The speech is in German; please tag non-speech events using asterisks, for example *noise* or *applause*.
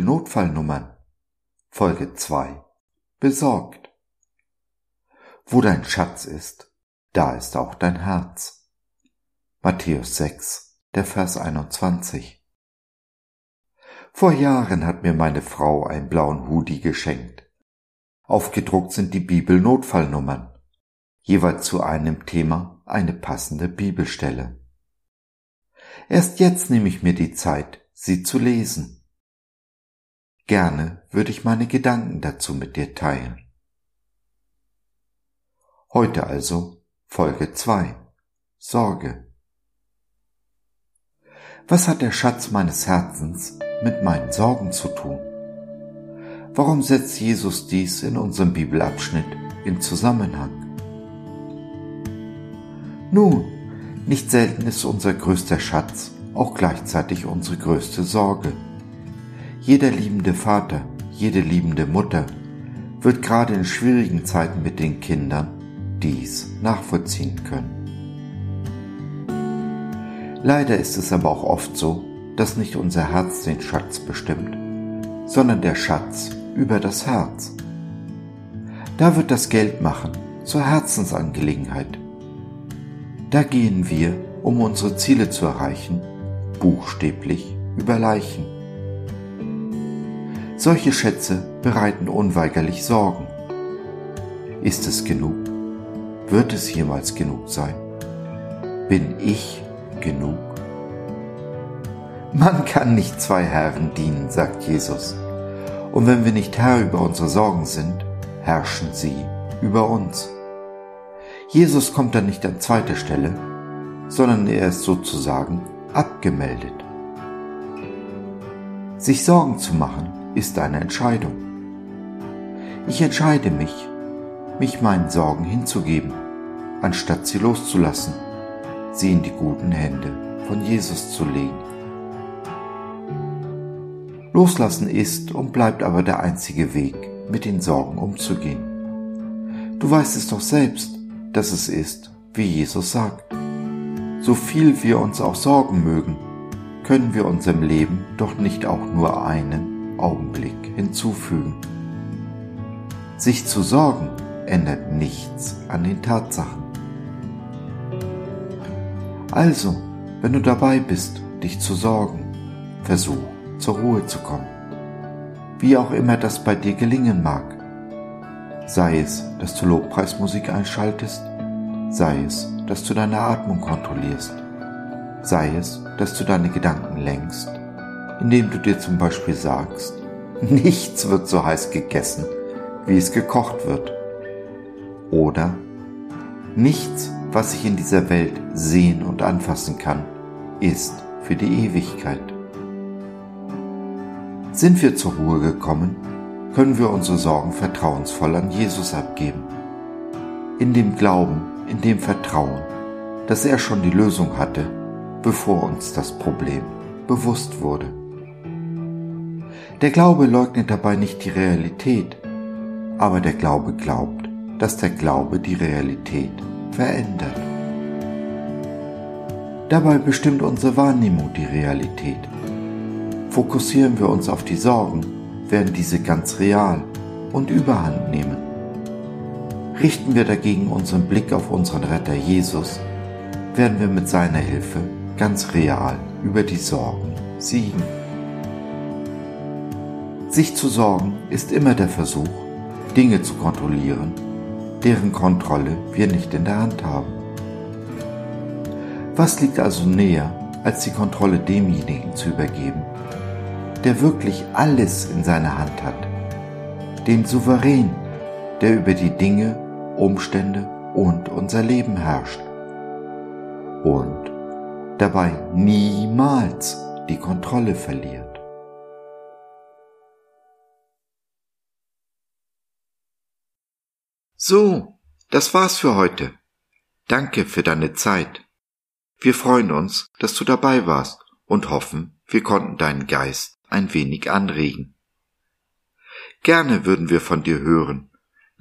Notfallnummern. Folge 2. Besorgt. Wo dein Schatz ist, da ist auch dein Herz. Matthäus 6, der Vers 21. Vor Jahren hat mir meine Frau einen blauen Hoodie geschenkt. Aufgedruckt sind die Bibel-Notfallnummern. Jeweils zu einem Thema eine passende Bibelstelle. Erst jetzt nehme ich mir die Zeit, sie zu lesen. Gerne würde ich meine Gedanken dazu mit dir teilen. Heute also Folge 2 Sorge. Was hat der Schatz meines Herzens mit meinen Sorgen zu tun? Warum setzt Jesus dies in unserem Bibelabschnitt in Zusammenhang? Nun, nicht selten ist unser größter Schatz auch gleichzeitig unsere größte Sorge. Jeder liebende Vater, jede liebende Mutter wird gerade in schwierigen Zeiten mit den Kindern dies nachvollziehen können. Leider ist es aber auch oft so, dass nicht unser Herz den Schatz bestimmt, sondern der Schatz über das Herz. Da wird das Geld machen zur Herzensangelegenheit. Da gehen wir, um unsere Ziele zu erreichen, buchstäblich über Leichen. Solche Schätze bereiten unweigerlich Sorgen. Ist es genug? Wird es jemals genug sein? Bin ich genug? Man kann nicht zwei Herren dienen, sagt Jesus. Und wenn wir nicht Herr über unsere Sorgen sind, herrschen sie über uns. Jesus kommt dann nicht an zweiter Stelle, sondern er ist sozusagen abgemeldet. Sich Sorgen zu machen ist eine Entscheidung. Ich entscheide mich, mich meinen Sorgen hinzugeben, anstatt sie loszulassen, sie in die guten Hände von Jesus zu legen. Loslassen ist und bleibt aber der einzige Weg, mit den Sorgen umzugehen. Du weißt es doch selbst, dass es ist, wie Jesus sagt. So viel wir uns auch sorgen mögen, können wir unserem Leben doch nicht auch nur einen Augenblick hinzufügen. Sich zu sorgen ändert nichts an den Tatsachen. Also, wenn du dabei bist, dich zu sorgen, versuch zur Ruhe zu kommen. Wie auch immer das bei dir gelingen mag. Sei es, dass du Lobpreismusik einschaltest, sei es, dass du deine Atmung kontrollierst, sei es, dass du deine Gedanken lenkst, indem du dir zum Beispiel sagst, *laughs* nichts wird so heiß gegessen, wie es gekocht wird. Oder nichts, was ich in dieser Welt sehen und anfassen kann, ist für die Ewigkeit. Sind wir zur Ruhe gekommen, können wir unsere Sorgen vertrauensvoll an Jesus abgeben. In dem Glauben, in dem Vertrauen, dass er schon die Lösung hatte, bevor uns das Problem bewusst wurde. Der Glaube leugnet dabei nicht die Realität, aber der Glaube glaubt, dass der Glaube die Realität verändert. Dabei bestimmt unsere Wahrnehmung die Realität. Fokussieren wir uns auf die Sorgen, werden diese ganz real und überhand nehmen. Richten wir dagegen unseren Blick auf unseren Retter Jesus, werden wir mit seiner Hilfe ganz real über die Sorgen siegen. Sich zu sorgen ist immer der Versuch, Dinge zu kontrollieren, deren Kontrolle wir nicht in der Hand haben. Was liegt also näher, als die Kontrolle demjenigen zu übergeben, der wirklich alles in seiner Hand hat, dem Souverän, der über die Dinge, Umstände und unser Leben herrscht und dabei niemals die Kontrolle verliert. So, das war's für heute. Danke für deine Zeit. Wir freuen uns, dass du dabei warst und hoffen, wir konnten deinen Geist ein wenig anregen. Gerne würden wir von dir hören,